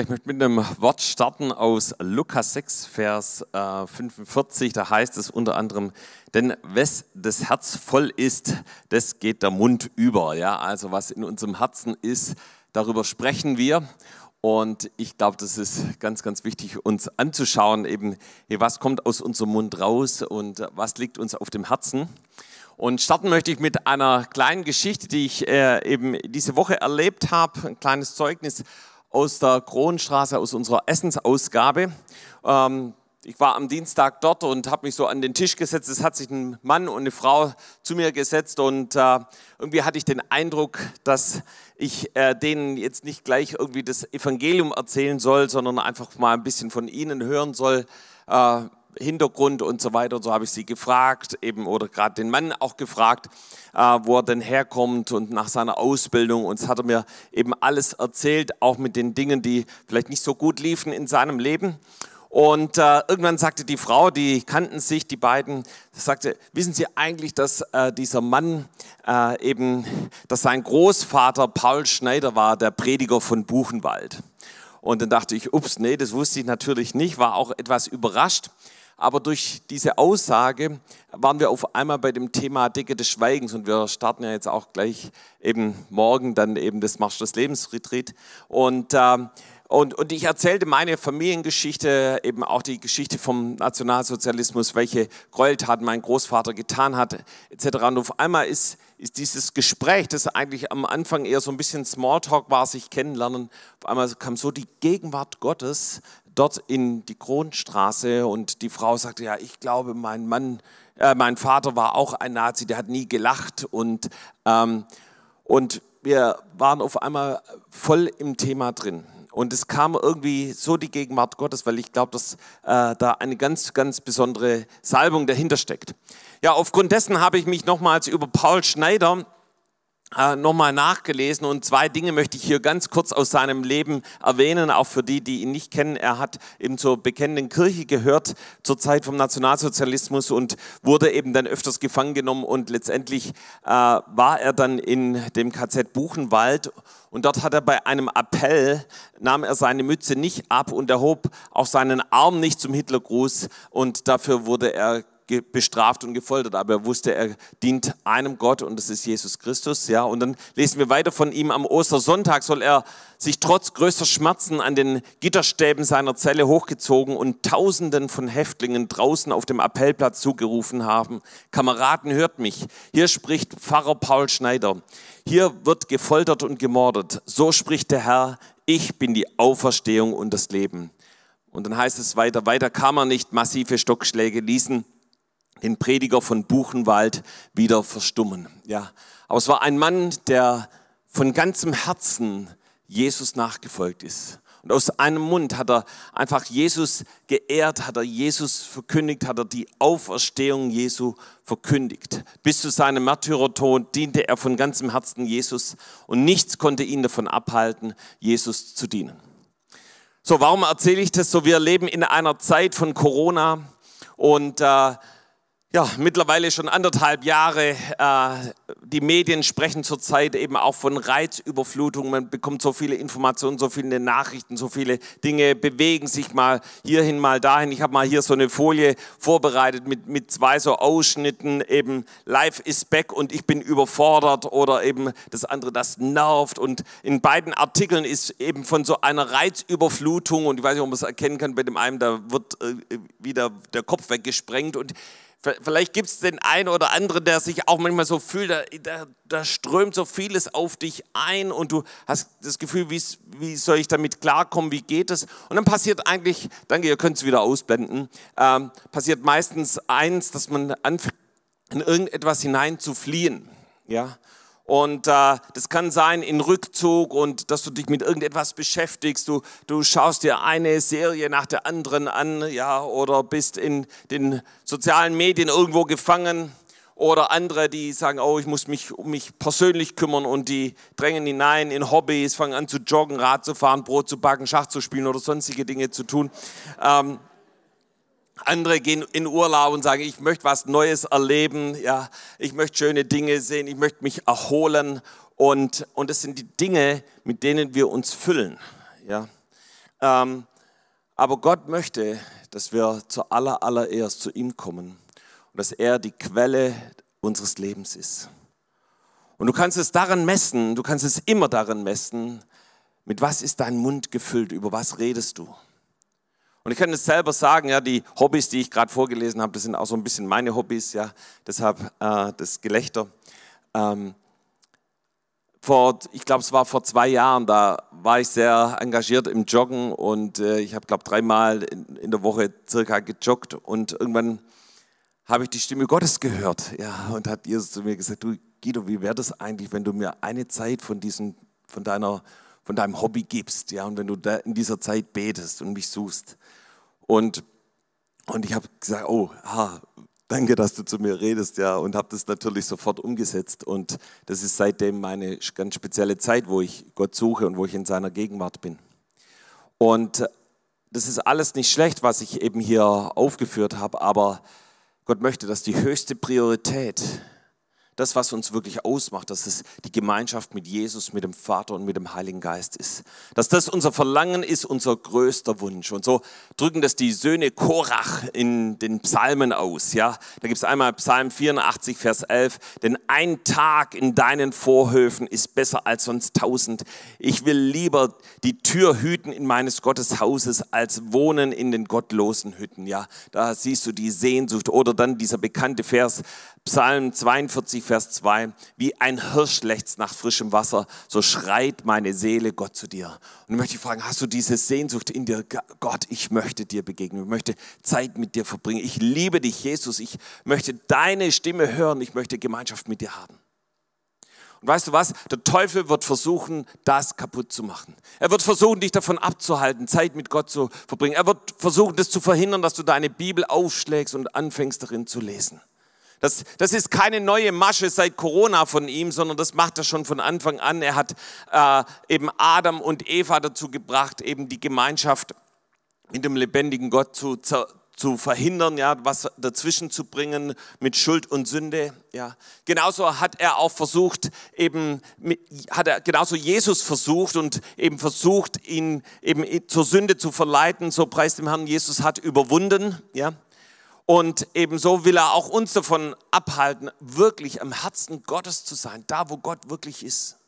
Ich möchte mit einem Wort starten aus Lukas 6, Vers äh, 45. Da heißt es unter anderem, denn wes das Herz voll ist, das geht der Mund über. Ja, also was in unserem Herzen ist, darüber sprechen wir. Und ich glaube, das ist ganz, ganz wichtig, uns anzuschauen, eben, was kommt aus unserem Mund raus und was liegt uns auf dem Herzen. Und starten möchte ich mit einer kleinen Geschichte, die ich äh, eben diese Woche erlebt habe, ein kleines Zeugnis aus der Kronstraße, aus unserer Essensausgabe. Ähm, ich war am Dienstag dort und habe mich so an den Tisch gesetzt. Es hat sich ein Mann und eine Frau zu mir gesetzt und äh, irgendwie hatte ich den Eindruck, dass ich äh, denen jetzt nicht gleich irgendwie das Evangelium erzählen soll, sondern einfach mal ein bisschen von ihnen hören soll. Äh, Hintergrund und so weiter. So habe ich sie gefragt, eben oder gerade den Mann auch gefragt, äh, wo er denn herkommt und nach seiner Ausbildung. Und es hat er mir eben alles erzählt, auch mit den Dingen, die vielleicht nicht so gut liefen in seinem Leben. Und äh, irgendwann sagte die Frau, die kannten sich, die beiden, sagte, wissen Sie eigentlich, dass äh, dieser Mann äh, eben, dass sein Großvater Paul Schneider war, der Prediger von Buchenwald. Und dann dachte ich, ups, nee, das wusste ich natürlich nicht, war auch etwas überrascht. Aber durch diese Aussage waren wir auf einmal bei dem Thema Decke des Schweigens und wir starten ja jetzt auch gleich eben morgen dann eben das Marsch des Lebens Retreat. Und, äh, und, und ich erzählte meine Familiengeschichte, eben auch die Geschichte vom Nationalsozialismus, welche Gräueltaten mein Großvater getan hat, etc. Und auf einmal ist, ist dieses Gespräch, das eigentlich am Anfang eher so ein bisschen Smalltalk war, sich kennenlernen, auf einmal kam so die Gegenwart Gottes dort in die Kronstraße und die Frau sagte, ja, ich glaube, mein Mann, äh, mein Vater war auch ein Nazi, der hat nie gelacht und, ähm, und wir waren auf einmal voll im Thema drin. Und es kam irgendwie so die Gegenwart Gottes, weil ich glaube, dass äh, da eine ganz, ganz besondere Salbung dahinter steckt. Ja, aufgrund dessen habe ich mich nochmals über Paul Schneider äh, nochmal nachgelesen. Und zwei Dinge möchte ich hier ganz kurz aus seinem Leben erwähnen, auch für die, die ihn nicht kennen. Er hat eben zur bekennenden Kirche gehört zur Zeit vom Nationalsozialismus und wurde eben dann öfters gefangen genommen. Und letztendlich äh, war er dann in dem KZ Buchenwald. Und dort hat er bei einem Appell, nahm er seine Mütze nicht ab und erhob auch seinen Arm nicht zum Hitlergruß. Und dafür wurde er bestraft und gefoltert, aber er wusste, er dient einem Gott und das ist Jesus Christus. Ja, und dann lesen wir weiter von ihm. Am Ostersonntag soll er sich trotz größter Schmerzen an den Gitterstäben seiner Zelle hochgezogen und Tausenden von Häftlingen draußen auf dem Appellplatz zugerufen haben: Kameraden, hört mich. Hier spricht Pfarrer Paul Schneider. Hier wird gefoltert und gemordet. So spricht der Herr. Ich bin die Auferstehung und das Leben. Und dann heißt es weiter, weiter kam er nicht, massive Stockschläge ließen den Prediger von Buchenwald wieder verstummen. Ja, aber es war ein Mann, der von ganzem Herzen Jesus nachgefolgt ist. Und aus einem Mund hat er einfach Jesus geehrt, hat er Jesus verkündigt, hat er die Auferstehung Jesu verkündigt. Bis zu seinem Märtyrertod diente er von ganzem Herzen Jesus und nichts konnte ihn davon abhalten, Jesus zu dienen. So, warum erzähle ich das so? Wir leben in einer Zeit von Corona und äh, ja, mittlerweile schon anderthalb Jahre. Äh, die Medien sprechen zurzeit eben auch von Reizüberflutung. Man bekommt so viele Informationen, so viele Nachrichten, so viele Dinge bewegen sich mal hierhin, mal dahin. Ich habe mal hier so eine Folie vorbereitet mit, mit zwei so Ausschnitten, eben Life is back und ich bin überfordert oder eben das andere, das nervt. Und in beiden Artikeln ist eben von so einer Reizüberflutung und ich weiß nicht, ob man es erkennen kann, bei dem einen, da wird äh, wieder der Kopf weggesprengt und Vielleicht gibt es den einen oder anderen, der sich auch manchmal so fühlt, da, da, da, strömt so vieles auf dich ein und du hast das Gefühl, wie soll ich damit klarkommen, wie geht es? Und dann passiert eigentlich, danke, ihr könnt es wieder ausblenden, ähm, passiert meistens eins, dass man anfängt, in irgendetwas hinein zu fliehen. Ja? Und äh, das kann sein in Rückzug und dass du dich mit irgendetwas beschäftigst. Du, du schaust dir eine Serie nach der anderen an, ja, oder bist in den sozialen Medien irgendwo gefangen. Oder andere, die sagen, oh, ich muss mich um mich persönlich kümmern und die drängen hinein in Hobbys, fangen an zu joggen, Rad zu fahren, Brot zu backen, Schach zu spielen oder sonstige Dinge zu tun. Ähm, andere gehen in Urlaub und sagen, ich möchte was Neues erleben, ja, ich möchte schöne Dinge sehen, ich möchte mich erholen und und es sind die Dinge, mit denen wir uns füllen, ja. Ähm, aber Gott möchte, dass wir zu aller, allererst zu ihm kommen und dass er die Quelle unseres Lebens ist. Und du kannst es daran messen, du kannst es immer daran messen, mit was ist dein Mund gefüllt, über was redest du. Und ich kann es selber sagen, ja, die Hobbys, die ich gerade vorgelesen habe, das sind auch so ein bisschen meine Hobbys, ja, deshalb äh, das Gelächter. Ähm, vor, ich glaube, es war vor zwei Jahren, da war ich sehr engagiert im Joggen und äh, ich habe, glaube dreimal in, in, der Woche circa gejoggt und irgendwann habe ich die Stimme Gottes gehört, ja, und hat Jesus zu mir gesagt, du Guido, wie wäre das eigentlich, wenn du mir eine Zeit von diesen, von deiner, von deinem Hobby gibst, ja, und wenn du in dieser Zeit betest und mich suchst. Und, und ich habe gesagt, oh, ah, danke, dass du zu mir redest, ja, und habe das natürlich sofort umgesetzt. Und das ist seitdem meine ganz spezielle Zeit, wo ich Gott suche und wo ich in seiner Gegenwart bin. Und das ist alles nicht schlecht, was ich eben hier aufgeführt habe, aber Gott möchte, dass die höchste Priorität das, was uns wirklich ausmacht, dass es die Gemeinschaft mit Jesus, mit dem Vater und mit dem Heiligen Geist ist. Dass das unser Verlangen ist, unser größter Wunsch. Und so drücken das die Söhne Korach in den Psalmen aus. Ja, da gibt es einmal Psalm 84, Vers 11. Denn ein Tag in deinen Vorhöfen ist besser als sonst tausend. Ich will lieber die Tür hüten in meines Gottes Hauses, als wohnen in den gottlosen Hütten. Ja, da siehst du die Sehnsucht. Oder dann dieser bekannte Vers, Psalm 42, Vers 2, wie ein Hirsch lechzt nach frischem Wasser, so schreit meine Seele Gott zu dir. Und ich möchte fragen, hast du diese Sehnsucht in dir? Gott, ich möchte dir begegnen, ich möchte Zeit mit dir verbringen. Ich liebe dich, Jesus, ich möchte deine Stimme hören, ich möchte Gemeinschaft mit dir haben. Und weißt du was? Der Teufel wird versuchen, das kaputt zu machen. Er wird versuchen, dich davon abzuhalten, Zeit mit Gott zu verbringen. Er wird versuchen, das zu verhindern, dass du deine Bibel aufschlägst und anfängst darin zu lesen. Das, das ist keine neue Masche seit Corona von ihm, sondern das macht er schon von Anfang an. Er hat äh, eben Adam und Eva dazu gebracht, eben die Gemeinschaft mit dem lebendigen Gott zu, zu, zu verhindern, ja, was dazwischen zu bringen mit Schuld und Sünde, ja. Genauso hat er auch versucht, eben, hat er genauso Jesus versucht und eben versucht, ihn eben zur Sünde zu verleiten. So preist dem Herrn, Jesus hat überwunden, ja. Und ebenso will er auch uns davon abhalten, wirklich am Herzen Gottes zu sein, da wo Gott wirklich ist.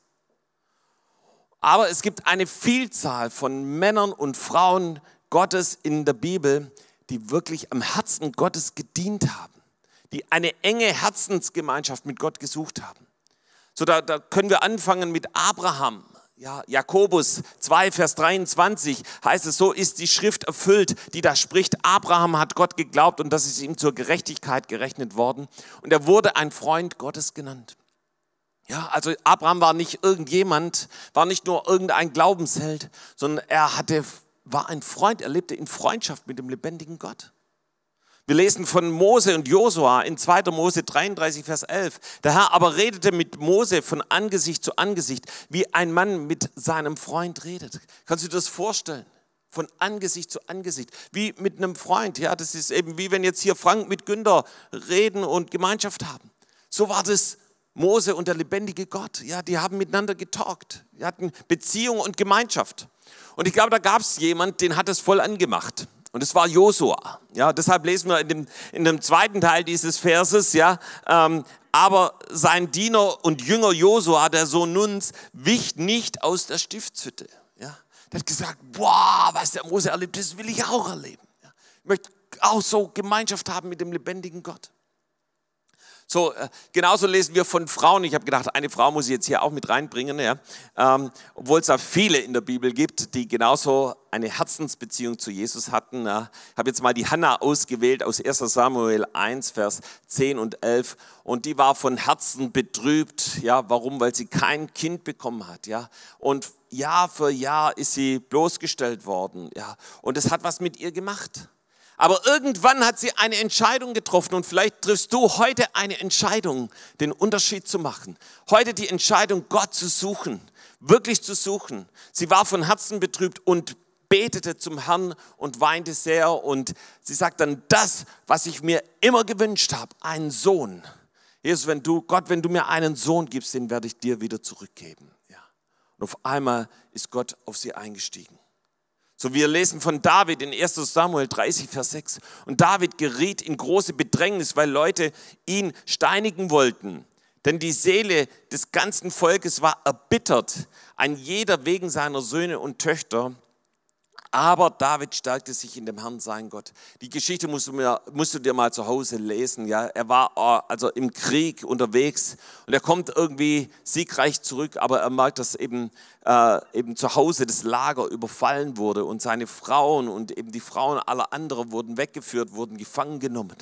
Aber es gibt eine Vielzahl von Männern und Frauen Gottes in der Bibel, die wirklich am Herzen Gottes gedient haben, die eine enge Herzensgemeinschaft mit Gott gesucht haben. So, da, da können wir anfangen mit Abraham. Ja, Jakobus 2, Vers 23 heißt es, so ist die Schrift erfüllt, die da spricht, Abraham hat Gott geglaubt und das ist ihm zur Gerechtigkeit gerechnet worden. Und er wurde ein Freund Gottes genannt. Ja, also Abraham war nicht irgendjemand, war nicht nur irgendein Glaubensheld, sondern er hatte, war ein Freund, er lebte in Freundschaft mit dem lebendigen Gott. Wir lesen von Mose und Josua in 2. Mose 33, Vers 11. Der Herr aber redete mit Mose von Angesicht zu Angesicht, wie ein Mann mit seinem Freund redet. Kannst du dir das vorstellen? Von Angesicht zu Angesicht, wie mit einem Freund. Ja, das ist eben wie wenn jetzt hier Frank mit Günther reden und Gemeinschaft haben. So war das Mose und der lebendige Gott. Ja, die haben miteinander getalkt. Die hatten Beziehung und Gemeinschaft. Und ich glaube, da gab es jemand, den hat es voll angemacht. Und es war Josua. Ja, deshalb lesen wir in dem, in dem zweiten Teil dieses Verses, ja, ähm, aber sein Diener und Jünger Josua, der Sohn Nuns, wich nicht aus der Stiftshütte. Ja, der hat gesagt, boah, was der Mose erlebt, das will ich auch erleben. Ja, ich möchte auch so Gemeinschaft haben mit dem lebendigen Gott. So, äh, genauso lesen wir von Frauen. Ich habe gedacht, eine Frau muss ich jetzt hier auch mit reinbringen, ja. Ähm, obwohl es da viele in der Bibel gibt, die genauso eine Herzensbeziehung zu Jesus hatten. Ich habe jetzt mal die Hannah ausgewählt aus 1 Samuel 1, Vers 10 und 11. Und die war von Herzen betrübt. Ja, warum? Weil sie kein Kind bekommen hat. Ja, und Jahr für Jahr ist sie bloßgestellt worden. Ja, und es hat was mit ihr gemacht. Aber irgendwann hat sie eine Entscheidung getroffen und vielleicht triffst du heute eine Entscheidung, den Unterschied zu machen. Heute die Entscheidung, Gott zu suchen, wirklich zu suchen. Sie war von Herzen betrübt und betete zum Herrn und weinte sehr und sie sagt dann das, was ich mir immer gewünscht habe, einen Sohn. Jesus, wenn du, Gott, wenn du mir einen Sohn gibst, den werde ich dir wieder zurückgeben. Ja. Und auf einmal ist Gott auf sie eingestiegen. So wir lesen von David in 1 Samuel 30, Vers 6. Und David geriet in große Bedrängnis, weil Leute ihn steinigen wollten. Denn die Seele des ganzen Volkes war erbittert, ein jeder wegen seiner Söhne und Töchter. Aber David stärkte sich in dem Herrn, sein Gott. Die Geschichte musst du, mir, musst du dir mal zu Hause lesen. Ja? Er war äh, also im Krieg unterwegs und er kommt irgendwie siegreich zurück, aber er merkt, dass eben, äh, eben zu Hause das Lager überfallen wurde und seine Frauen und eben die Frauen aller anderen wurden weggeführt, wurden gefangen genommen.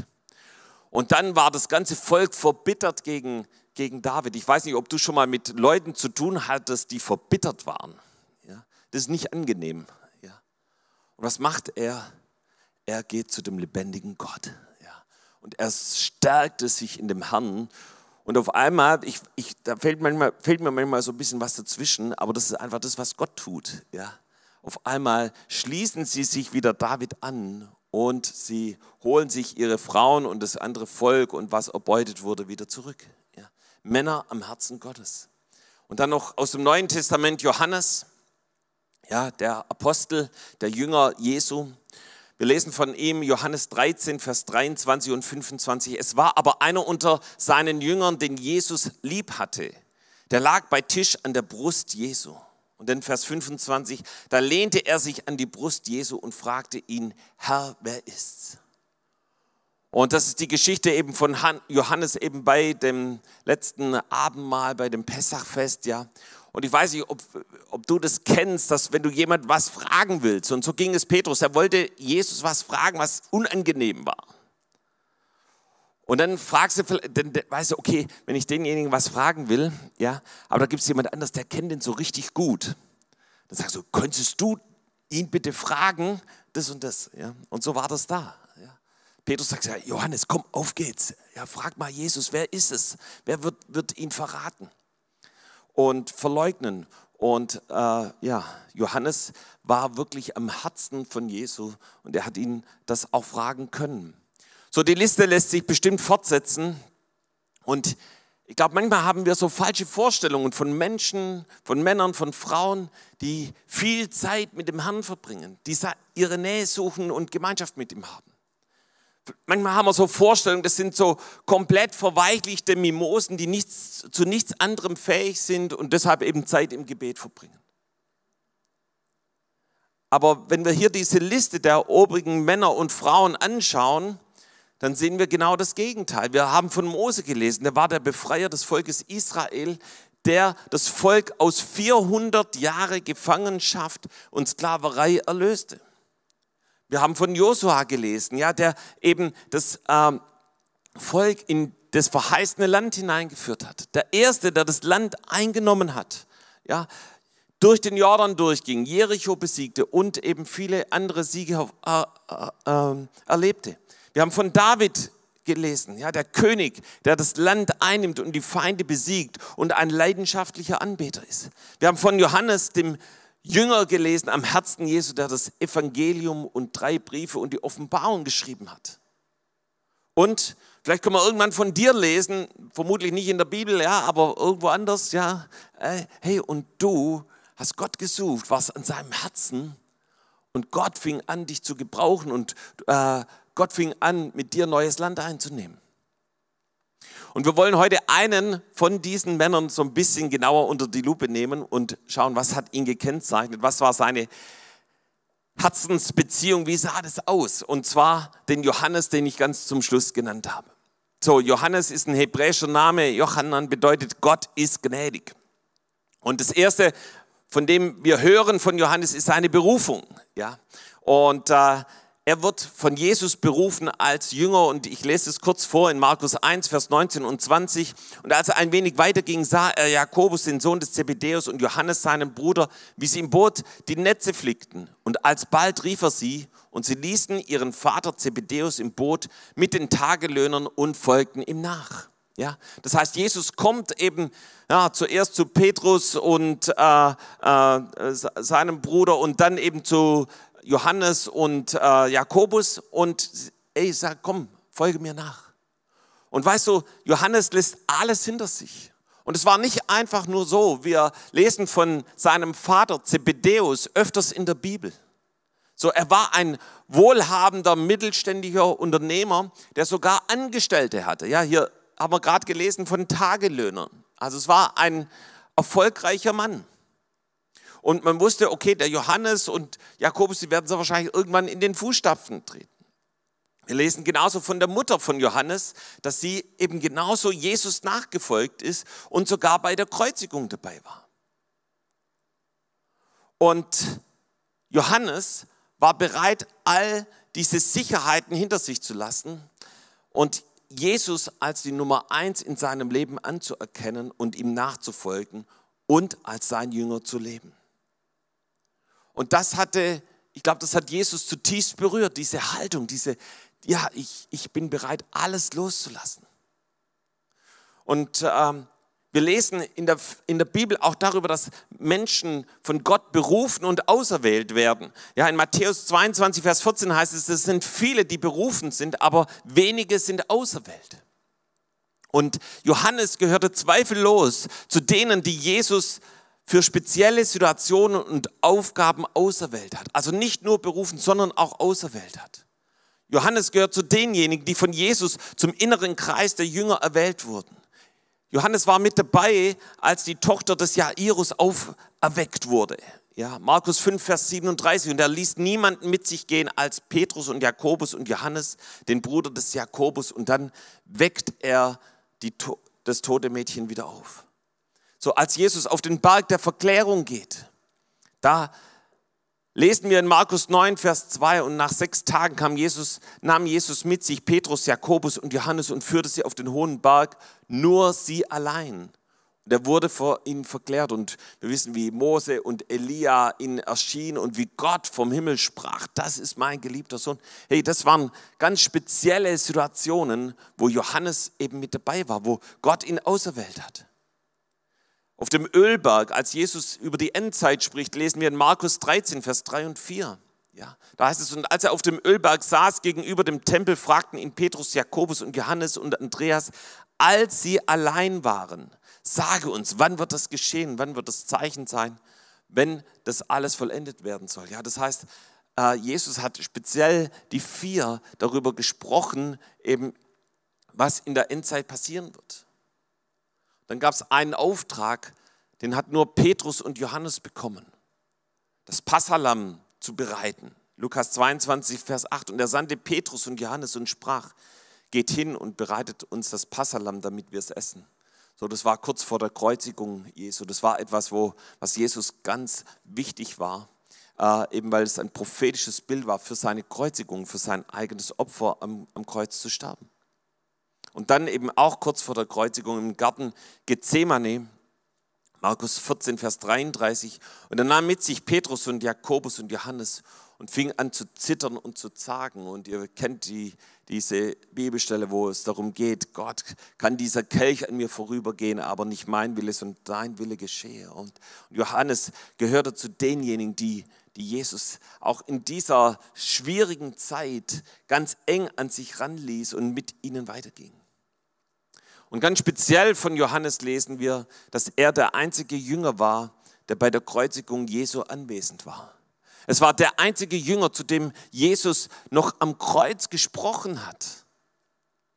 Und dann war das ganze Volk verbittert gegen, gegen David. Ich weiß nicht, ob du schon mal mit Leuten zu tun hattest, die verbittert waren. Ja? Das ist nicht angenehm. Und was macht er? Er geht zu dem lebendigen Gott. Ja. Und er stärkte sich in dem Herrn. Und auf einmal, ich, ich, da fällt, manchmal, fällt mir manchmal so ein bisschen was dazwischen, aber das ist einfach das, was Gott tut. Ja. Auf einmal schließen sie sich wieder David an und sie holen sich ihre Frauen und das andere Volk und was erbeutet wurde wieder zurück. Ja. Männer am Herzen Gottes. Und dann noch aus dem Neuen Testament Johannes ja, der Apostel, der Jünger Jesu. Wir lesen von ihm Johannes 13, Vers 23 und 25. Es war aber einer unter seinen Jüngern, den Jesus lieb hatte. Der lag bei Tisch an der Brust Jesu. Und dann Vers 25, da lehnte er sich an die Brust Jesu und fragte ihn, Herr, wer ist's? Und das ist die Geschichte eben von Johannes eben bei dem letzten Abendmahl, bei dem Pessachfest, ja. Und ich weiß nicht, ob, ob du das kennst, dass wenn du jemand was fragen willst, und so ging es Petrus, er wollte Jesus was fragen, was unangenehm war. Und dann fragst du, dann weißt du, okay, wenn ich denjenigen was fragen will, ja, aber da gibt es jemand anders, der kennt den so richtig gut. Dann sagst du, könntest du ihn bitte fragen, das und das, ja. Und so war das da. Ja. Petrus sagt, ja, Johannes, komm, auf geht's. Ja, frag mal Jesus, wer ist es? Wer wird, wird ihn verraten? Und verleugnen. Und äh, ja, Johannes war wirklich am Herzen von Jesu und er hat ihn das auch fragen können. So, die Liste lässt sich bestimmt fortsetzen. Und ich glaube, manchmal haben wir so falsche Vorstellungen von Menschen, von Männern, von Frauen, die viel Zeit mit dem Herrn verbringen, die ihre Nähe suchen und Gemeinschaft mit ihm haben. Manchmal haben wir so Vorstellungen, das sind so komplett verweichlichte Mimosen, die nichts, zu nichts anderem fähig sind und deshalb eben Zeit im Gebet verbringen. Aber wenn wir hier diese Liste der obrigen Männer und Frauen anschauen, dann sehen wir genau das Gegenteil. Wir haben von Mose gelesen, der war der Befreier des Volkes Israel, der das Volk aus 400 Jahre Gefangenschaft und Sklaverei erlöste. Wir haben von Josua gelesen, ja, der eben das ähm, Volk in das verheißene Land hineingeführt hat. Der erste, der das Land eingenommen hat, ja, durch den Jordan durchging, Jericho besiegte und eben viele andere Siege äh, äh, ähm, erlebte. Wir haben von David gelesen, ja, der König, der das Land einnimmt und die Feinde besiegt und ein leidenschaftlicher Anbeter ist. Wir haben von Johannes, dem Jünger gelesen am Herzen Jesu, der das Evangelium und drei Briefe und die Offenbarung geschrieben hat. Und vielleicht können wir irgendwann von dir lesen, vermutlich nicht in der Bibel, ja, aber irgendwo anders, ja. Äh, hey, und du hast Gott gesucht, warst an seinem Herzen und Gott fing an, dich zu gebrauchen und äh, Gott fing an, mit dir neues Land einzunehmen. Und wir wollen heute einen von diesen Männern so ein bisschen genauer unter die Lupe nehmen und schauen, was hat ihn gekennzeichnet, was war seine Herzensbeziehung, wie sah das aus? Und zwar den Johannes, den ich ganz zum Schluss genannt habe. So, Johannes ist ein hebräischer Name. Johannan bedeutet Gott ist gnädig. Und das erste, von dem wir hören von Johannes, ist seine Berufung. Ja, und äh, er wird von Jesus berufen als Jünger und ich lese es kurz vor in Markus 1, Vers 19 und 20. Und als er ein wenig weiter ging, sah er Jakobus, den Sohn des Zebedeus und Johannes, seinen Bruder, wie sie im Boot die Netze flickten. Und alsbald rief er sie und sie ließen ihren Vater Zebedeus im Boot mit den Tagelöhnern und folgten ihm nach. Ja, das heißt, Jesus kommt eben ja, zuerst zu Petrus und äh, äh, seinem Bruder und dann eben zu Johannes und äh, Jakobus und ey, sag, komm, folge mir nach. Und weißt du, Johannes lässt alles hinter sich. Und es war nicht einfach nur so. Wir lesen von seinem Vater Zebedeus öfters in der Bibel. So, er war ein wohlhabender, mittelständiger Unternehmer, der sogar Angestellte hatte. Ja, hier haben wir gerade gelesen von Tagelöhnern. Also es war ein erfolgreicher Mann. Und man wusste, okay, der Johannes und Jakobus, die werden so wahrscheinlich irgendwann in den Fußstapfen treten. Wir lesen genauso von der Mutter von Johannes, dass sie eben genauso Jesus nachgefolgt ist und sogar bei der Kreuzigung dabei war. Und Johannes war bereit, all diese Sicherheiten hinter sich zu lassen und Jesus als die Nummer eins in seinem Leben anzuerkennen und ihm nachzufolgen und als sein Jünger zu leben. Und das hatte, ich glaube, das hat Jesus zutiefst berührt, diese Haltung, diese, ja, ich, ich bin bereit, alles loszulassen. Und ähm, wir lesen in der, in der Bibel auch darüber, dass Menschen von Gott berufen und auserwählt werden. Ja, in Matthäus 22, Vers 14 heißt es, es sind viele, die berufen sind, aber wenige sind auserwählt. Und Johannes gehörte zweifellos zu denen, die Jesus für spezielle Situationen und Aufgaben auserwählt hat. Also nicht nur berufen, sondern auch auserwählt hat. Johannes gehört zu denjenigen, die von Jesus zum inneren Kreis der Jünger erwählt wurden. Johannes war mit dabei, als die Tochter des Jairus auferweckt wurde. Ja, Markus 5, Vers 37. Und er ließ niemanden mit sich gehen als Petrus und Jakobus und Johannes, den Bruder des Jakobus. Und dann weckt er die, das tote Mädchen wieder auf. So als Jesus auf den Berg der Verklärung geht, da lesen wir in Markus 9, Vers 2, und nach sechs Tagen kam Jesus, nahm Jesus mit sich Petrus, Jakobus und Johannes und führte sie auf den hohen Berg, nur sie allein. Und er wurde vor ihnen verklärt und wir wissen, wie Mose und Elia ihnen erschienen und wie Gott vom Himmel sprach, das ist mein geliebter Sohn. Hey, das waren ganz spezielle Situationen, wo Johannes eben mit dabei war, wo Gott ihn auserwählt hat. Auf dem Ölberg, als Jesus über die Endzeit spricht, lesen wir in Markus 13, Vers 3 und 4. Ja, da heißt es, und als er auf dem Ölberg saß gegenüber dem Tempel, fragten ihn Petrus, Jakobus und Johannes und Andreas, als sie allein waren, sage uns, wann wird das geschehen, wann wird das Zeichen sein, wenn das alles vollendet werden soll. Ja, das heißt, äh, Jesus hat speziell die vier darüber gesprochen, eben was in der Endzeit passieren wird. Dann gab es einen Auftrag, den hat nur Petrus und Johannes bekommen. Das Passalam zu bereiten. Lukas 22, Vers 8. Und er sandte Petrus und Johannes und sprach, geht hin und bereitet uns das Passalam, damit wir es essen. So, das war kurz vor der Kreuzigung Jesu. Das war etwas, wo, was Jesus ganz wichtig war, äh, eben weil es ein prophetisches Bild war für seine Kreuzigung, für sein eigenes Opfer am, am Kreuz zu sterben. Und dann eben auch kurz vor der Kreuzigung im Garten Gethsemane, Markus 14, Vers 33. Und er nahm mit sich Petrus und Jakobus und Johannes und fing an zu zittern und zu zagen. Und ihr kennt die, diese Bibelstelle, wo es darum geht, Gott, kann dieser Kelch an mir vorübergehen, aber nicht mein Wille, sondern dein Wille geschehe. Und Johannes gehörte zu denjenigen, die, die Jesus auch in dieser schwierigen Zeit ganz eng an sich ranließ und mit ihnen weiterging. Und ganz speziell von Johannes lesen wir, dass er der einzige Jünger war, der bei der Kreuzigung Jesu anwesend war. Es war der einzige Jünger, zu dem Jesus noch am Kreuz gesprochen hat.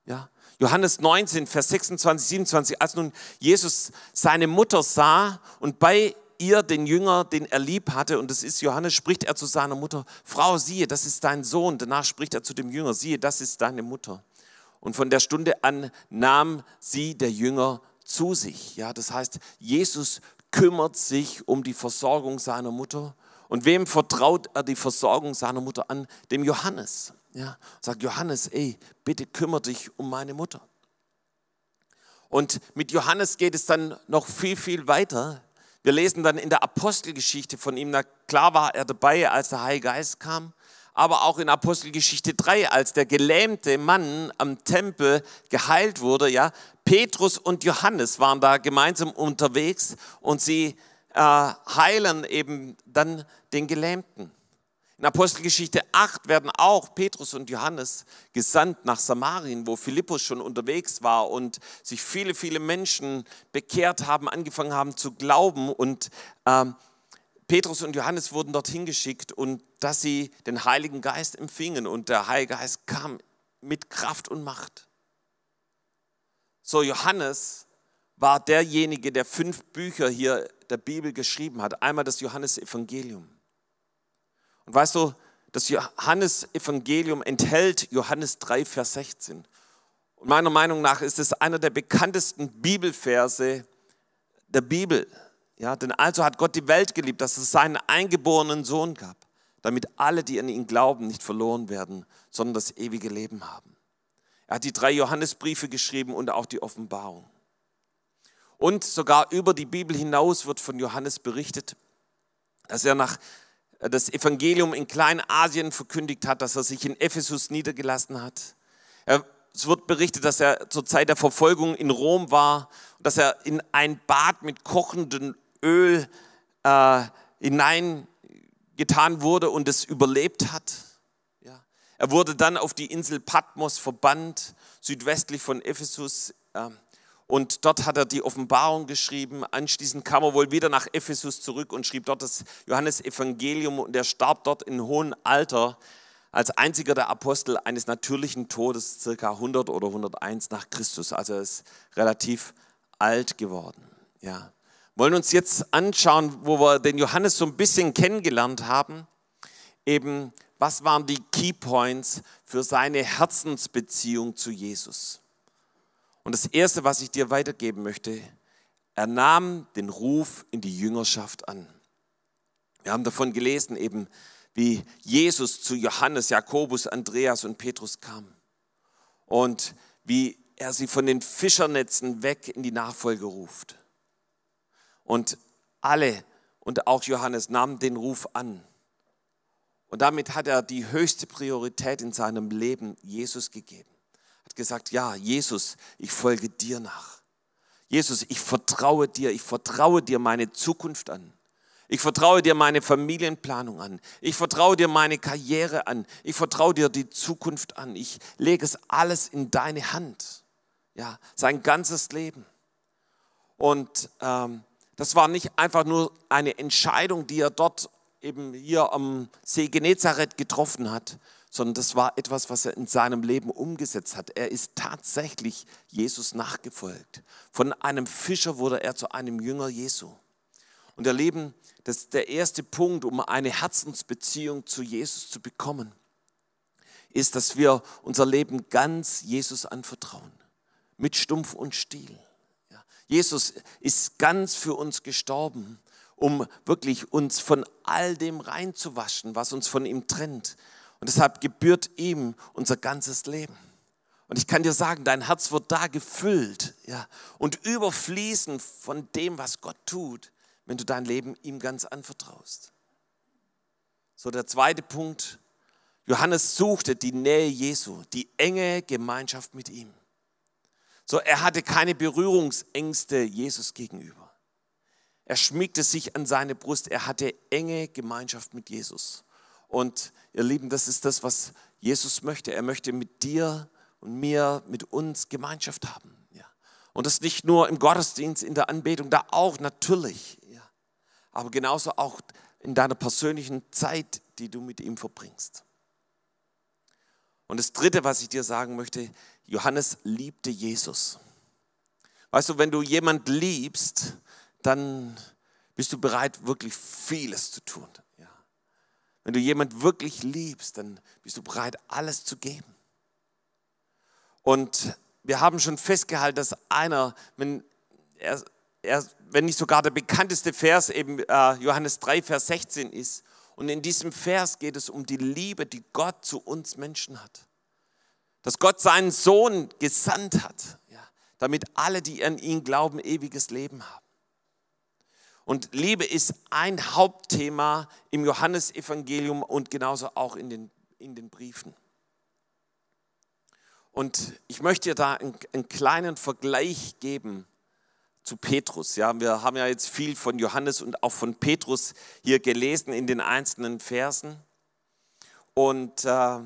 Ja, Johannes 19, Vers 26, 27, als nun Jesus seine Mutter sah und bei ihr den Jünger, den er lieb hatte, und das ist Johannes, spricht er zu seiner Mutter, Frau, siehe, das ist dein Sohn. Danach spricht er zu dem Jünger, siehe, das ist deine Mutter. Und von der Stunde an nahm sie der Jünger zu sich. Ja, das heißt, Jesus kümmert sich um die Versorgung seiner Mutter. Und wem vertraut er die Versorgung seiner Mutter an? Dem Johannes. Ja, sagt Johannes, ey, bitte kümmere dich um meine Mutter. Und mit Johannes geht es dann noch viel, viel weiter. Wir lesen dann in der Apostelgeschichte von ihm, na klar war er dabei, als der Heilige Geist kam aber auch in Apostelgeschichte 3, als der gelähmte Mann am Tempel geheilt wurde, ja, Petrus und Johannes waren da gemeinsam unterwegs und sie äh, heilen eben dann den Gelähmten. In Apostelgeschichte 8 werden auch Petrus und Johannes gesandt nach Samarien, wo Philippus schon unterwegs war und sich viele, viele Menschen bekehrt haben, angefangen haben zu glauben und ähm, Petrus und Johannes wurden dorthin geschickt und dass sie den Heiligen Geist empfingen und der Heilige Geist kam mit Kraft und Macht. So, Johannes war derjenige, der fünf Bücher hier der Bibel geschrieben hat. Einmal das Johannesevangelium. Und weißt du, das Johannesevangelium enthält Johannes 3, Vers 16. Und meiner Meinung nach ist es einer der bekanntesten Bibelverse der Bibel. Ja, denn also hat Gott die Welt geliebt, dass es seinen eingeborenen Sohn gab, damit alle, die an ihn glauben, nicht verloren werden, sondern das ewige Leben haben. Er hat die drei Johannesbriefe geschrieben und auch die Offenbarung. Und sogar über die Bibel hinaus wird von Johannes berichtet, dass er nach das Evangelium in Kleinasien verkündigt hat, dass er sich in Ephesus niedergelassen hat. Es wird berichtet, dass er zur Zeit der Verfolgung in Rom war, dass er in ein Bad mit kochendem Öl äh, hineingetan wurde und es überlebt hat. Ja. Er wurde dann auf die Insel Patmos verbannt, südwestlich von Ephesus. Äh, und dort hat er die Offenbarung geschrieben. Anschließend kam er wohl wieder nach Ephesus zurück und schrieb dort das Johannesevangelium. Und er starb dort in hohem Alter als einziger der Apostel eines natürlichen Todes, circa 100 oder 101 nach Christus. Also er ist relativ alt geworden. Ja. Wollen uns jetzt anschauen, wo wir den Johannes so ein bisschen kennengelernt haben. Eben, was waren die Key Points für seine Herzensbeziehung zu Jesus? Und das Erste, was ich dir weitergeben möchte, er nahm den Ruf in die Jüngerschaft an. Wir haben davon gelesen, eben wie Jesus zu Johannes, Jakobus, Andreas und Petrus kam. Und wie er sie von den Fischernetzen weg in die Nachfolge ruft. Und alle und auch Johannes nahmen den Ruf an. Und damit hat er die höchste Priorität in seinem Leben Jesus gegeben hat gesagt, ja, Jesus, ich folge dir nach. Jesus, ich vertraue dir, ich vertraue dir meine Zukunft an. Ich vertraue dir meine Familienplanung an. Ich vertraue dir meine Karriere an. Ich vertraue dir die Zukunft an. Ich lege es alles in deine Hand. Ja, sein ganzes Leben. Und ähm, das war nicht einfach nur eine Entscheidung, die er dort eben hier am See Genezareth getroffen hat, sondern das war etwas, was er in seinem Leben umgesetzt hat. Er ist tatsächlich Jesus nachgefolgt. Von einem Fischer wurde er zu einem Jünger Jesu. Und ihr Leben, das ist der erste Punkt, um eine Herzensbeziehung zu Jesus zu bekommen, ist, dass wir unser Leben ganz Jesus anvertrauen. Mit Stumpf und Stiel. Jesus ist ganz für uns gestorben, um wirklich uns von all dem reinzuwaschen, was uns von ihm trennt. Und deshalb gebührt ihm unser ganzes Leben. Und ich kann dir sagen, dein Herz wird da gefüllt ja, und überfließen von dem, was Gott tut, wenn du dein Leben ihm ganz anvertraust. So, der zweite Punkt. Johannes suchte die Nähe Jesu, die enge Gemeinschaft mit ihm. So, er hatte keine Berührungsängste Jesus gegenüber. Er schmiegte sich an seine Brust. Er hatte enge Gemeinschaft mit Jesus. Und ihr Lieben, das ist das, was Jesus möchte. Er möchte mit dir und mir, mit uns Gemeinschaft haben. Ja. Und das nicht nur im Gottesdienst, in der Anbetung, da auch natürlich. Ja. Aber genauso auch in deiner persönlichen Zeit, die du mit ihm verbringst. Und das Dritte, was ich dir sagen möchte, Johannes liebte Jesus. Weißt du, wenn du jemand liebst, dann bist du bereit, wirklich vieles zu tun. Wenn du jemand wirklich liebst, dann bist du bereit, alles zu geben. Und wir haben schon festgehalten, dass einer, wenn, er, er, wenn nicht sogar der bekannteste Vers eben äh, Johannes 3, Vers 16 ist. Und in diesem Vers geht es um die Liebe, die Gott zu uns Menschen hat. Dass Gott seinen Sohn gesandt hat, ja, damit alle, die an ihn glauben, ewiges Leben haben. Und Liebe ist ein Hauptthema im Johannesevangelium und genauso auch in den, in den Briefen. Und ich möchte dir da einen, einen kleinen Vergleich geben zu Petrus. Ja, wir haben ja jetzt viel von Johannes und auch von Petrus hier gelesen in den einzelnen Versen. Und äh,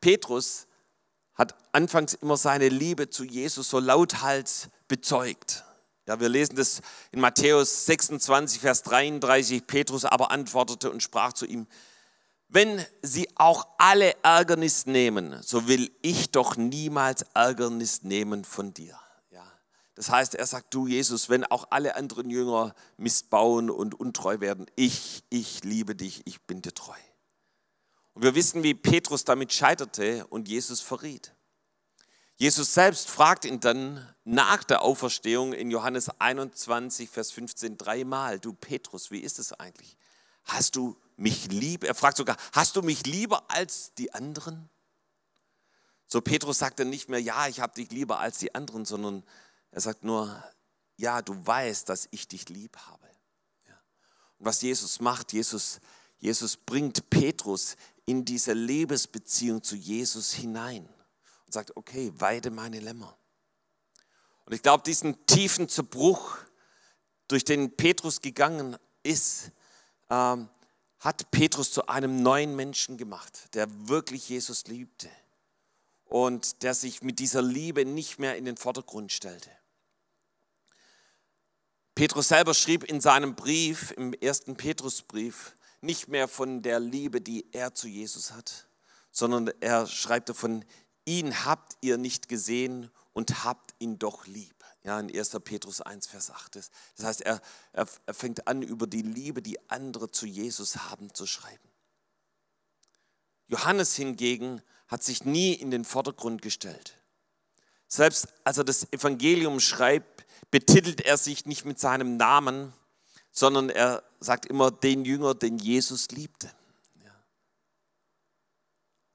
Petrus hat anfangs immer seine Liebe zu Jesus so lauthals bezeugt. Ja, wir lesen das in Matthäus 26, Vers 33. Petrus aber antwortete und sprach zu ihm, wenn sie auch alle Ärgernis nehmen, so will ich doch niemals Ärgernis nehmen von dir. Das heißt, er sagt, du Jesus, wenn auch alle anderen Jünger missbauen und untreu werden, ich, ich liebe dich, ich bin dir treu. Und wir wissen, wie Petrus damit scheiterte und Jesus verriet. Jesus selbst fragt ihn dann nach der Auferstehung in Johannes 21, Vers 15 dreimal, du Petrus, wie ist es eigentlich? Hast du mich lieb? Er fragt sogar, hast du mich lieber als die anderen? So Petrus sagt dann nicht mehr, ja, ich habe dich lieber als die anderen, sondern er sagt nur, ja, du weißt, dass ich dich lieb habe. Ja. Und was Jesus macht, Jesus, Jesus bringt Petrus in diese Liebesbeziehung zu Jesus hinein und sagt, okay, weide meine Lämmer. Und ich glaube, diesen tiefen Zerbruch, durch den Petrus gegangen ist, ähm, hat Petrus zu einem neuen Menschen gemacht, der wirklich Jesus liebte und der sich mit dieser Liebe nicht mehr in den Vordergrund stellte. Petrus selber schrieb in seinem Brief, im ersten Petrusbrief, nicht mehr von der Liebe, die er zu Jesus hat, sondern er schreibt davon, ihn habt ihr nicht gesehen und habt ihn doch lieb. Ja, in 1. Petrus 1, Vers 8. Das heißt, er, er, er fängt an, über die Liebe, die andere zu Jesus haben, zu schreiben. Johannes hingegen hat sich nie in den Vordergrund gestellt. Selbst als er das Evangelium schreibt, betitelt er sich nicht mit seinem Namen, sondern er sagt immer den Jünger, den Jesus liebte.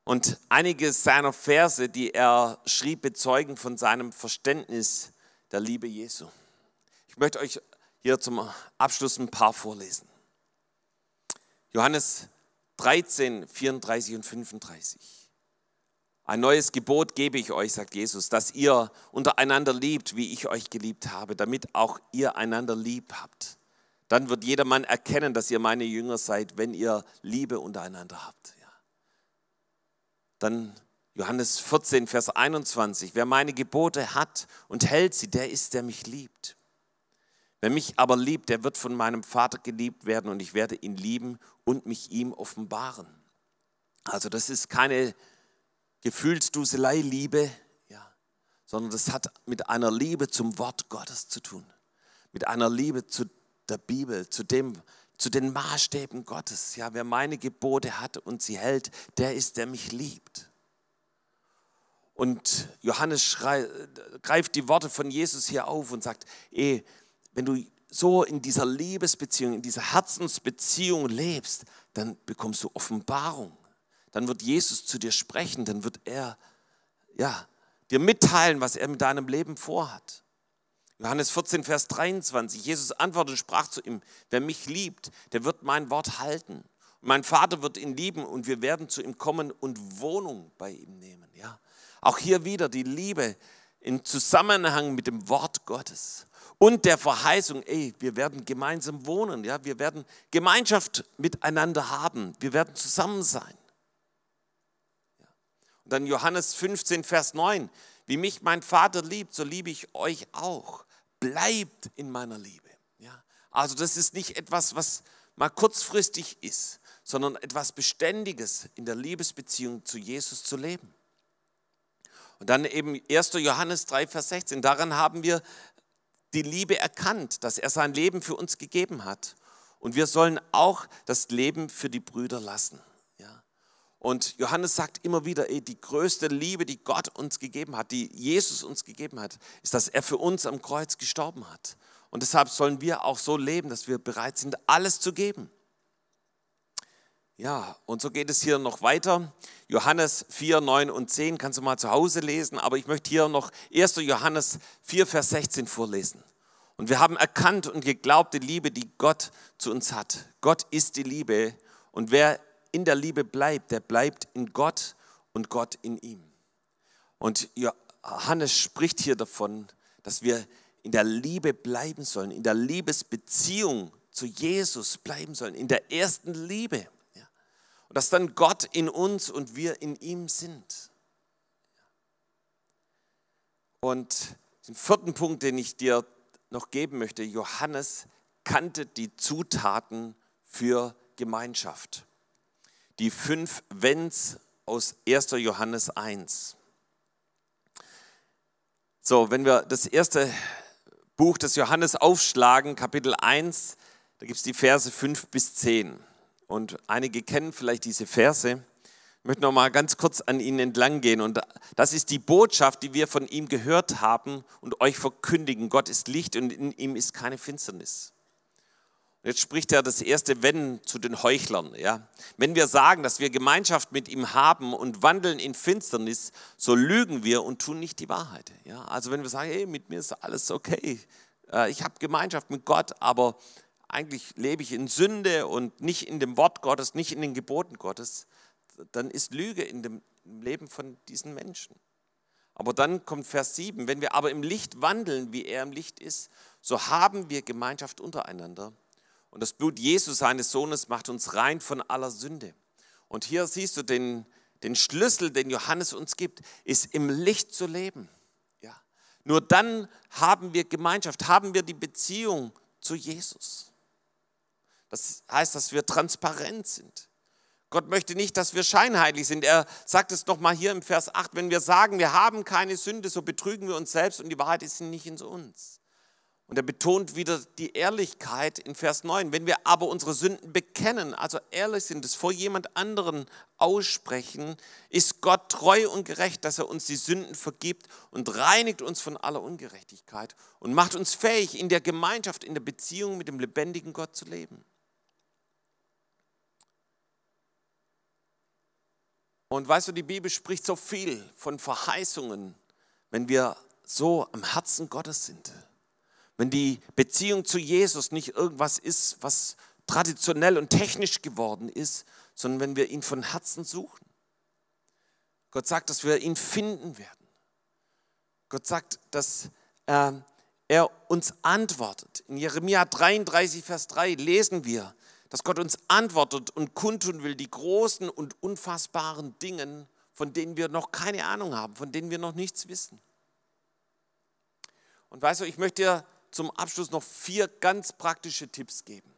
Und einige seiner Verse, die er schrieb, bezeugen von seinem Verständnis der Liebe Jesu. Ich möchte euch hier zum Abschluss ein paar vorlesen. Johannes 13, 34 und 35. Ein neues Gebot gebe ich euch, sagt Jesus, dass ihr untereinander liebt, wie ich euch geliebt habe, damit auch ihr einander lieb habt. Dann wird jedermann erkennen, dass ihr meine Jünger seid, wenn ihr Liebe untereinander habt. Dann Johannes 14, Vers 21. Wer meine Gebote hat und hält sie, der ist, der mich liebt. Wer mich aber liebt, der wird von meinem Vater geliebt werden und ich werde ihn lieben und mich ihm offenbaren. Also das ist keine Gefühlsduselei-Liebe, ja, sondern das hat mit einer Liebe zum Wort Gottes zu tun. Mit einer Liebe zu der Bibel, zu dem, zu den Maßstäben Gottes. Ja, wer meine Gebote hat und sie hält, der ist, der mich liebt. Und Johannes schrei, greift die Worte von Jesus hier auf und sagt, ey, wenn du so in dieser Liebesbeziehung, in dieser Herzensbeziehung lebst, dann bekommst du Offenbarung. Dann wird Jesus zu dir sprechen, dann wird er ja, dir mitteilen, was er mit deinem Leben vorhat. Johannes 14, Vers 23. Jesus antwortete und sprach zu ihm, wer mich liebt, der wird mein Wort halten. Mein Vater wird ihn lieben und wir werden zu ihm kommen und Wohnung bei ihm nehmen. Ja? Auch hier wieder die Liebe im Zusammenhang mit dem Wort Gottes und der Verheißung, ey, wir werden gemeinsam wohnen, ja, wir werden Gemeinschaft miteinander haben, wir werden zusammen sein. Dann Johannes 15, Vers 9, wie mich mein Vater liebt, so liebe ich euch auch bleibt in meiner Liebe. Ja? Also das ist nicht etwas, was mal kurzfristig ist, sondern etwas Beständiges in der Liebesbeziehung zu Jesus zu leben. Und dann eben 1. Johannes 3, Vers 16. Daran haben wir die Liebe erkannt, dass er sein Leben für uns gegeben hat. Und wir sollen auch das Leben für die Brüder lassen. Und Johannes sagt immer wieder, ey, die größte Liebe, die Gott uns gegeben hat, die Jesus uns gegeben hat, ist, dass er für uns am Kreuz gestorben hat. Und deshalb sollen wir auch so leben, dass wir bereit sind, alles zu geben. Ja, und so geht es hier noch weiter. Johannes 4, 9 und 10 kannst du mal zu Hause lesen, aber ich möchte hier noch 1. Johannes 4, Vers 16 vorlesen. Und wir haben erkannt und geglaubt die Liebe, die Gott zu uns hat. Gott ist die Liebe und wer in der Liebe bleibt, der bleibt in Gott und Gott in ihm. Und Johannes spricht hier davon, dass wir in der Liebe bleiben sollen, in der Liebesbeziehung zu Jesus bleiben sollen, in der ersten Liebe. Und dass dann Gott in uns und wir in ihm sind. Und den vierten Punkt, den ich dir noch geben möchte, Johannes kannte die Zutaten für Gemeinschaft. Die fünf Wenns aus 1. Johannes 1. So, wenn wir das erste Buch des Johannes aufschlagen, Kapitel 1, da gibt es die Verse 5 bis 10. Und einige kennen vielleicht diese Verse. Ich möchte noch mal ganz kurz an ihnen entlang gehen. Und das ist die Botschaft, die wir von ihm gehört haben und euch verkündigen. Gott ist Licht und in ihm ist keine Finsternis. Jetzt spricht er das erste Wenn zu den Heuchlern. Ja? Wenn wir sagen, dass wir Gemeinschaft mit ihm haben und wandeln in Finsternis, so lügen wir und tun nicht die Wahrheit. Ja? Also wenn wir sagen, hey, mit mir ist alles okay, äh, ich habe Gemeinschaft mit Gott, aber eigentlich lebe ich in Sünde und nicht in dem Wort Gottes, nicht in den Geboten Gottes, dann ist Lüge in dem Leben von diesen Menschen. Aber dann kommt Vers 7, wenn wir aber im Licht wandeln, wie er im Licht ist, so haben wir Gemeinschaft untereinander und das Blut Jesus, seines Sohnes, macht uns rein von aller Sünde. Und hier siehst du den, den Schlüssel, den Johannes uns gibt, ist im Licht zu leben. Ja. Nur dann haben wir Gemeinschaft, haben wir die Beziehung zu Jesus. Das heißt, dass wir transparent sind. Gott möchte nicht, dass wir scheinheilig sind. Er sagt es nochmal hier im Vers 8, wenn wir sagen, wir haben keine Sünde, so betrügen wir uns selbst und die Wahrheit ist nicht in uns. Und er betont wieder die Ehrlichkeit in Vers 9. Wenn wir aber unsere Sünden bekennen, also ehrlich sind, es vor jemand anderen aussprechen, ist Gott treu und gerecht, dass er uns die Sünden vergibt und reinigt uns von aller Ungerechtigkeit und macht uns fähig, in der Gemeinschaft, in der Beziehung mit dem lebendigen Gott zu leben. Und weißt du, die Bibel spricht so viel von Verheißungen, wenn wir so am Herzen Gottes sind wenn die Beziehung zu Jesus nicht irgendwas ist, was traditionell und technisch geworden ist, sondern wenn wir ihn von Herzen suchen. Gott sagt, dass wir ihn finden werden. Gott sagt, dass äh, er uns antwortet. In Jeremia 33, Vers 3 lesen wir, dass Gott uns antwortet und kundtun will die großen und unfassbaren Dingen, von denen wir noch keine Ahnung haben, von denen wir noch nichts wissen. Und weißt du, ich möchte dir zum Abschluss noch vier ganz praktische Tipps geben.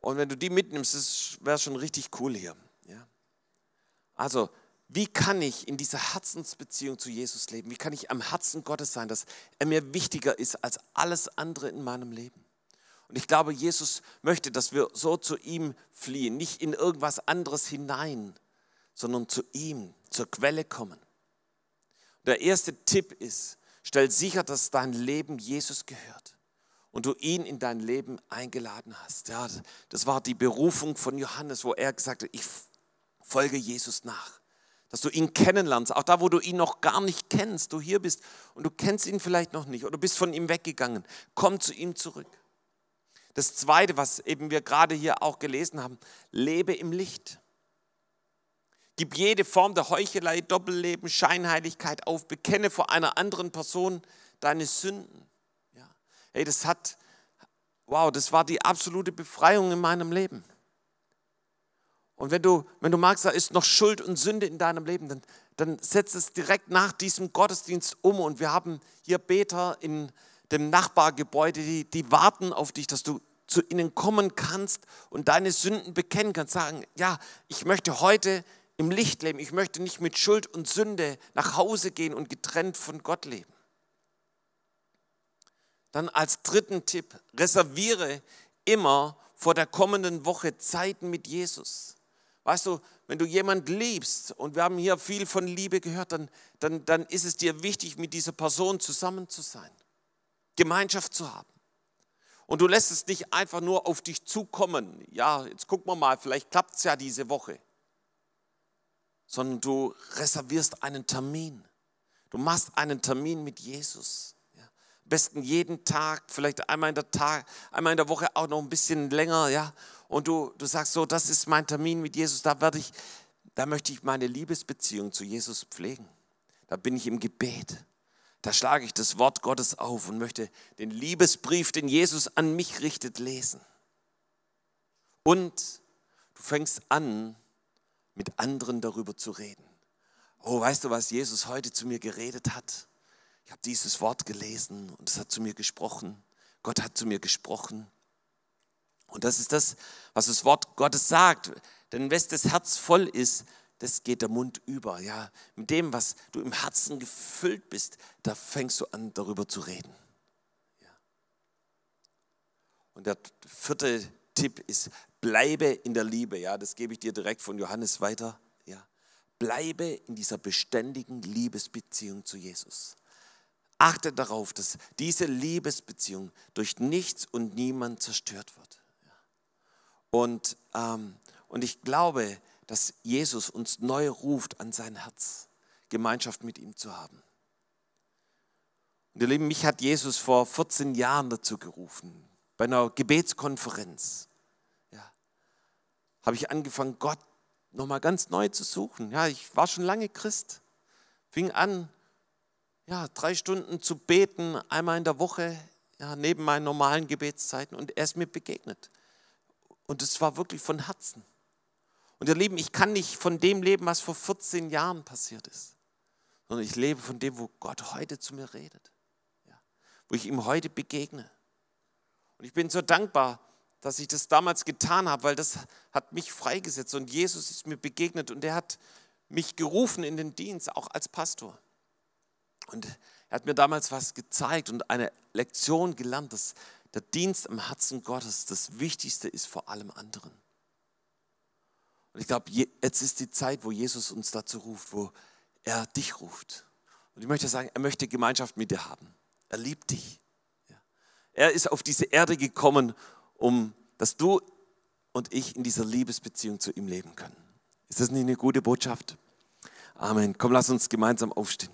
Und wenn du die mitnimmst, wäre schon richtig cool hier. Ja? Also, wie kann ich in dieser Herzensbeziehung zu Jesus leben? Wie kann ich am Herzen Gottes sein, dass er mir wichtiger ist als alles andere in meinem Leben? Und ich glaube, Jesus möchte, dass wir so zu ihm fliehen, nicht in irgendwas anderes hinein, sondern zu ihm, zur Quelle kommen. Der erste Tipp ist, Stell sicher, dass dein Leben Jesus gehört und du ihn in dein Leben eingeladen hast. Ja, das war die Berufung von Johannes, wo er gesagt hat, ich folge Jesus nach. Dass du ihn kennenlernst, auch da, wo du ihn noch gar nicht kennst, du hier bist und du kennst ihn vielleicht noch nicht oder bist von ihm weggegangen, komm zu ihm zurück. Das Zweite, was eben wir gerade hier auch gelesen haben, lebe im Licht. Gib jede Form der Heuchelei, Doppelleben, Scheinheiligkeit auf. Bekenne vor einer anderen Person deine Sünden. Ja. Hey, das hat, wow, das war die absolute Befreiung in meinem Leben. Und wenn du, wenn du magst, da ist noch Schuld und Sünde in deinem Leben, dann, dann setz es direkt nach diesem Gottesdienst um. Und wir haben hier Beter in dem Nachbargebäude, die, die warten auf dich, dass du zu ihnen kommen kannst und deine Sünden bekennen kannst. Sagen, ja, ich möchte heute im Licht leben. Ich möchte nicht mit Schuld und Sünde nach Hause gehen und getrennt von Gott leben. Dann als dritten Tipp, reserviere immer vor der kommenden Woche Zeiten mit Jesus. Weißt du, wenn du jemand liebst, und wir haben hier viel von Liebe gehört, dann, dann, dann ist es dir wichtig, mit dieser Person zusammen zu sein, Gemeinschaft zu haben. Und du lässt es nicht einfach nur auf dich zukommen. Ja, jetzt gucken wir mal, vielleicht klappt es ja diese Woche sondern du reservierst einen Termin. Du machst einen Termin mit Jesus. Ja. Am besten jeden Tag, vielleicht einmal in der Tag, einmal in der Woche auch noch ein bisschen länger, ja. Und du, du sagst so, das ist mein Termin mit Jesus, da werde ich, da möchte ich meine Liebesbeziehung zu Jesus pflegen. Da bin ich im Gebet. Da schlage ich das Wort Gottes auf und möchte den Liebesbrief, den Jesus an mich richtet, lesen. Und du fängst an, mit anderen darüber zu reden. Oh, weißt du, was Jesus heute zu mir geredet hat? Ich habe dieses Wort gelesen und es hat zu mir gesprochen. Gott hat zu mir gesprochen. Und das ist das, was das Wort Gottes sagt. Denn wenn das Herz voll ist, das geht der Mund über. Ja, mit dem, was du im Herzen gefüllt bist, da fängst du an, darüber zu reden. Ja. Und der vierte Tipp ist, bleibe in der Liebe. Ja, das gebe ich dir direkt von Johannes weiter. Ja, bleibe in dieser beständigen Liebesbeziehung zu Jesus. Achte darauf, dass diese Liebesbeziehung durch nichts und niemand zerstört wird. Und, ähm, und ich glaube, dass Jesus uns neu ruft an sein Herz, Gemeinschaft mit ihm zu haben. Und ihr Lieben, mich hat Jesus vor 14 Jahren dazu gerufen, bei einer Gebetskonferenz. Habe ich angefangen, Gott nochmal ganz neu zu suchen. Ja, ich war schon lange Christ, fing an, ja, drei Stunden zu beten, einmal in der Woche, ja, neben meinen normalen Gebetszeiten und er ist mir begegnet. Und es war wirklich von Herzen. Und ihr Lieben, ich kann nicht von dem leben, was vor 14 Jahren passiert ist, sondern ich lebe von dem, wo Gott heute zu mir redet, ja, wo ich ihm heute begegne. Und ich bin so dankbar, dass ich das damals getan habe, weil das hat mich freigesetzt und Jesus ist mir begegnet und er hat mich gerufen in den Dienst, auch als Pastor. Und er hat mir damals was gezeigt und eine Lektion gelernt, dass der Dienst am Herzen Gottes das Wichtigste ist vor allem anderen. Und ich glaube, jetzt ist die Zeit, wo Jesus uns dazu ruft, wo er dich ruft. Und ich möchte sagen, er möchte Gemeinschaft mit dir haben. Er liebt dich. Er ist auf diese Erde gekommen, um dass du und ich in dieser Liebesbeziehung zu ihm leben können. Ist das nicht eine gute Botschaft? Amen. Komm, lass uns gemeinsam aufstehen.